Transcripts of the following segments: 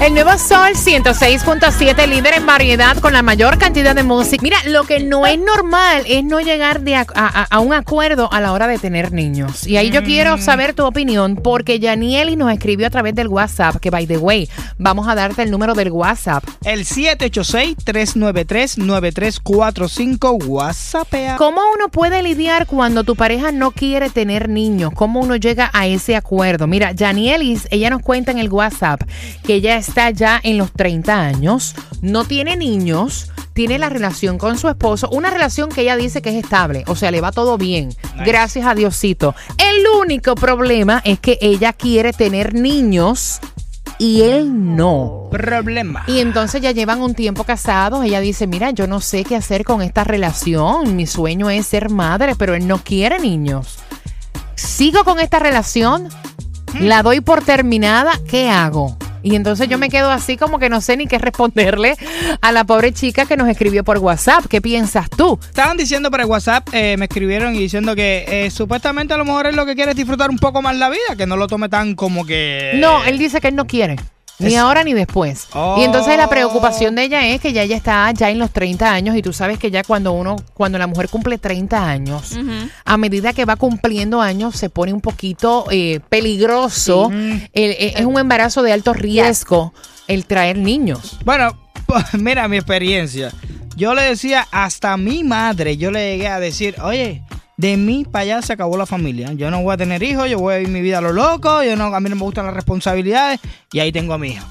El nuevo Sol 106.7, líder en variedad con la mayor cantidad de música. Mira, lo que no es normal es no llegar de a, a- a un acuerdo a la hora de tener niños. Y ahí yo quiero saber tu opinión porque Yanieli nos escribió a través del WhatsApp, que by the way, vamos a darte el número del WhatsApp. El 786-393-9345 WhatsAppea. ¿Cómo uno puede lidiar cuando tu pareja no quiere tener niños? ¿Cómo uno llega a ese acuerdo? Mira, Janielis, ella nos cuenta en el WhatsApp que ella está ya en los 30 años, no tiene niños, tiene la relación con su esposo, una relación que ella dice que es estable, o sea, le va todo bien, gracias a Diosito. El único problema es que ella quiere tener niños y él no. Problema. Y entonces ya llevan un tiempo casados. Ella dice, mira, yo no sé qué hacer con esta relación. Mi sueño es ser madre, pero él no quiere niños. ¿Sigo con esta relación? ¿La doy por terminada? ¿Qué hago? Y entonces yo me quedo así como que no sé ni qué responderle a la pobre chica que nos escribió por WhatsApp. ¿Qué piensas tú? Estaban diciendo por el WhatsApp, eh, me escribieron y diciendo que eh, supuestamente a lo mejor es lo que quiere es disfrutar un poco más la vida, que no lo tome tan como que... No, él dice que él no quiere. Ni Es- ahora ni después. Oh. Y entonces la preocupación de ella es que ya ella está ya en los 30 años y tú sabes que ya cuando uno, cuando la mujer cumple 30 años, a medida que va cumpliendo años se pone un poquito eh, peligroso. El- eh, es un embarazo de alto riesgo el traer niños. Bueno, mira mi experiencia. Yo le decía hasta a mi madre, yo le llegué a decir, oye, de mí para allá se acabó la familia. Yo no voy a tener hijos, yo voy a vivir mi vida a lo loco, yo no, a mí no me gustan las responsabilidades y ahí tengo a mi hija.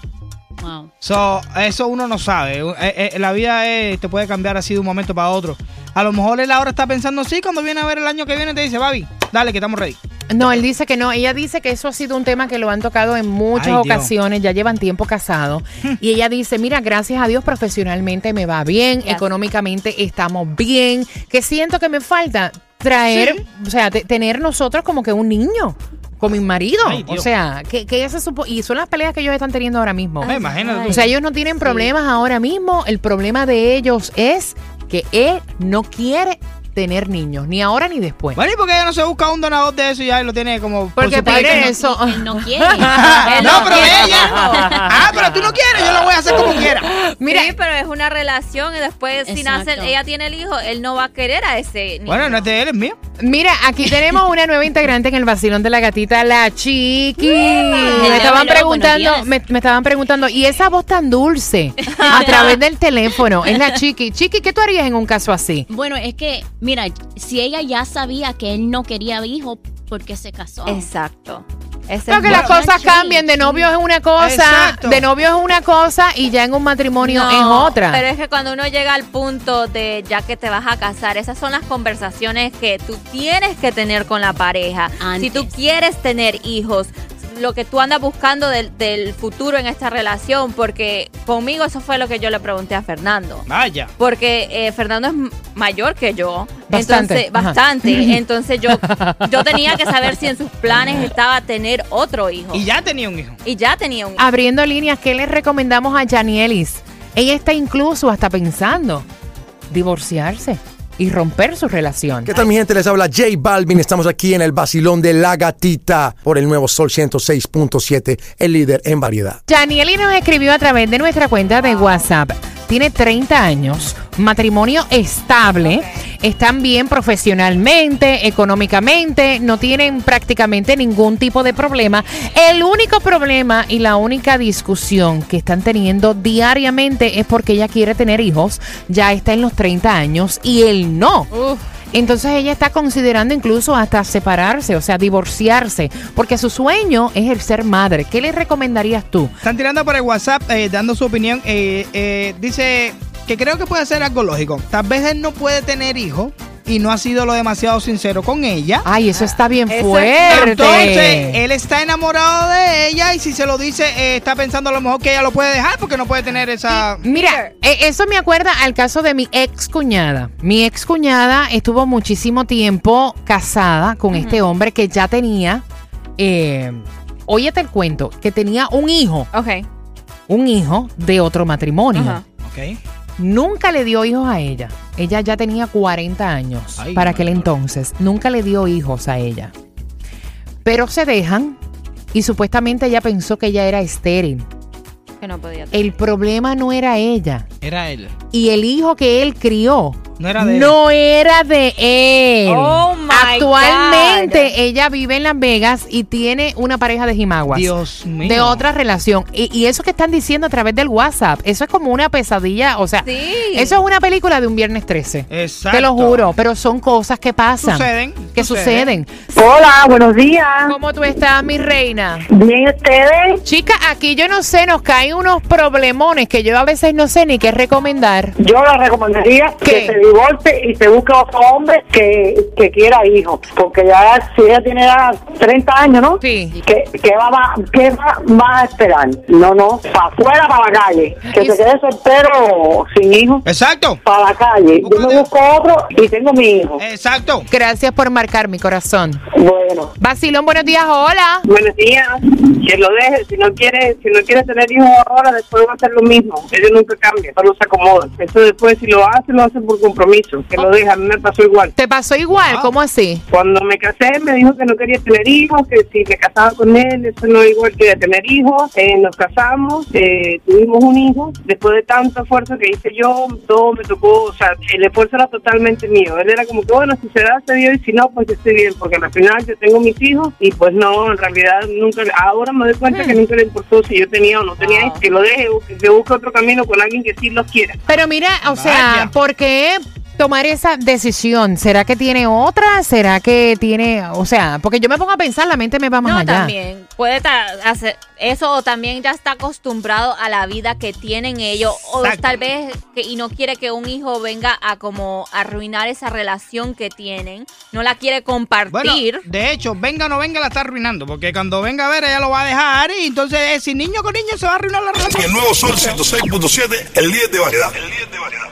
Wow. So, eso uno no sabe. Eh, eh, la vida es- te puede cambiar así de un momento para otro. A lo mejor él ahora está pensando, sí, cuando viene a ver el año que viene te dice, Babi, dale, que estamos ready. No, él dice que no. Ella dice que eso ha sido un tema que lo han tocado en muchas Ay, Dios. ocasiones. Ya llevan tiempo casados. y ella dice, mira, gracias a Dios profesionalmente me va bien, Yes. económicamente estamos bien. Que siento que me falta traer, o sea, te- tener nosotros como que un niño. Con mi marido. Ay, o sea, que, que ella se supo. Y son las peleas que ellos están teniendo ahora mismo. Eh, imagínate. O sea, ellos no tienen problemas ahora mismo. El problema de ellos es que él no quiere tener niños, ni ahora ni después. Bueno, ¿y por qué ella no se busca un donador de eso y ya lo tiene como por Porque su No- eso. Él no quiere. no, pero quiere. ella. ah, pero tú no quieres, yo lo voy a hacer como quiera. Mira, sí, pero es una relación y después si nace, ella tiene el hijo, él no va a querer a ese niño. Bueno, no es de él, es mío. Mira, aquí tenemos una nueva integrante en el vacilón de la gatita, la Chiqui. Me estaban preguntando, me, me estaban preguntando, y esa voz tan dulce a través del teléfono, es la Chiqui. Chiqui, ¿qué tú harías en un caso así? Bueno, es que, mira, si ella ya sabía que él no quería hijo, ¿por qué se casó? Exacto. Ese Creo es que bueno. las cosas sí, cambian, de novio es una cosa, Exacto. de novio es una cosa y ya en un matrimonio No, es otra. Pero es que cuando uno llega al punto de ya que te vas a casar, esas son las conversaciones que tú tienes que tener con la pareja. Si tú quieres tener hijos, lo que tú andas buscando del, del futuro en esta relación, porque conmigo eso fue lo que yo le pregunté a Fernando. Vaya. Porque eh, Fernando es mayor que yo. Bastante, Entonces, ajá. bastante. Entonces yo, yo tenía que saber si en sus planes estaba tener otro hijo. Y ya tenía un hijo. Y ya tenía un hijo. Abriendo líneas, ¿qué le recomendamos a Janielis? Ella está incluso hasta pensando divorciarse y romper su relación. ¿Qué tal mi gente? Les habla J Balvin. Estamos aquí en el Basilón de la Gatita por el nuevo Sol 106.7, el líder en variedad. Janieli nos escribió a través de nuestra cuenta de WhatsApp. Tiene 30 años, matrimonio estable, están bien profesionalmente, económicamente, no tienen prácticamente ningún tipo de problema. El único problema y la única discusión que están teniendo diariamente es porque ella quiere tener hijos, ya está en los 30 años y él no. Entonces ella está considerando incluso hasta separarse, o sea, divorciarse, porque su sueño es el ser madre. ¿Qué le recomendarías tú? Están tirando por el WhatsApp eh, dando su opinión. Eh, eh, dice que creo que puede ser algo lógico. Tal vez él no puede tener hijos y no ha sido lo demasiado sincero con ella. Ay, eso está bien fuerte. Entonces, él está enamorado de ella y si se lo dice, eh, está pensando a lo mejor que ella lo puede dejar porque no puede tener esa... Mira, eh, eso me acuerda al caso de mi ex cuñada. Mi ex cuñada estuvo muchísimo tiempo casada con este hombre que ya tenía, eh, óyete el cuento, que tenía un hijo, Ok. un hijo de otro matrimonio. Ajá. Ok. Nunca le dio hijos a ella. Ella ya tenía 40 años Ay, para aquel entonces. Nunca le dio hijos a ella. Pero se dejan y supuestamente ella pensó que ella era estéril. Que no podía. tener. El problema no era ella. Era él. Y el hijo que él crió No era de él. no era de él. Oh, my Actualmente God. ella vive en Las Vegas y tiene una pareja de jimaguas. Dios mío. De otra relación. Y, y eso que están diciendo a través del WhatsApp, eso es como una pesadilla. O sea, Sí. eso es una película de un viernes 13. Exacto. Te lo juro, pero son cosas que pasan. Suceden, Que suceden. Hola, buenos días. ¿Cómo tú estás, mi reina? Bien, ¿ustedes? Chica, aquí yo no sé, nos caen unos problemones que yo a veces no sé ni qué recomendar. Yo le recomendaría ¿Qué? que se divorcie y se busque otro hombre que, que quiera hijos. Porque ya, si ella tiene ya 30 años, ¿no? Sí. ¿Qué, qué va, va- qué va, va a esperar? No, no, para afuera, para la calle. Que se quede soltero sin hijos, Exacto. para la calle. Yo me busco otro y tengo mi hijo. Exacto. Gracias por marcar mi corazón. Bueno. Basilón, buenos días, hola. Buenos días. Que lo deje. Si no quiere, si no quiere tener hijos ahora, después va a hacer lo mismo. Ellos nunca cambian, solo se acomodan. Eso después, si lo hace, lo hace por compromiso. Que lo deja. A mí me pasó igual. ¿Te pasó igual? Ah. ¿Cómo así? Cuando me casé, me dijo que no quería tener hijos, que si me casaba con él, eso no igual que tener hijos. Eh, nos casamos, eh, tuvimos un hijo. Después de tanto esfuerzo que hice yo, todo me tocó, o sea, el esfuerzo era totalmente mío. Él era como que, bueno, si se da, se dio, y si no, pues yo estoy bien, porque al final yo tengo mis hijos, y pues no, en realidad nunca, ahora me doy cuenta que nunca le importó si yo tenía o no tenía hijos, que lo deje, que se busque otro camino con alguien que sí los quiera. Pero mira, o sea, Vaya. ¿por qué tomar esa decisión? ¿Será que tiene otra? ¿Será que tiene, o sea, porque yo me pongo a pensar, la mente me va más No, allá. también. Puede hacer eso o también ya está acostumbrado a la vida que tienen ellos o Exacto. tal vez que, y no quiere que un hijo venga a como arruinar esa relación que tienen. No la quiere Bueno, compartir. de hecho, venga o no venga, la está arruinando. Porque cuando venga a ver, ella lo va a dejar. Y entonces, eh, si niño con niño se va a arruinar la relación. En el nuevo Sol 106.7, el líder de variedad. El líder de variedad.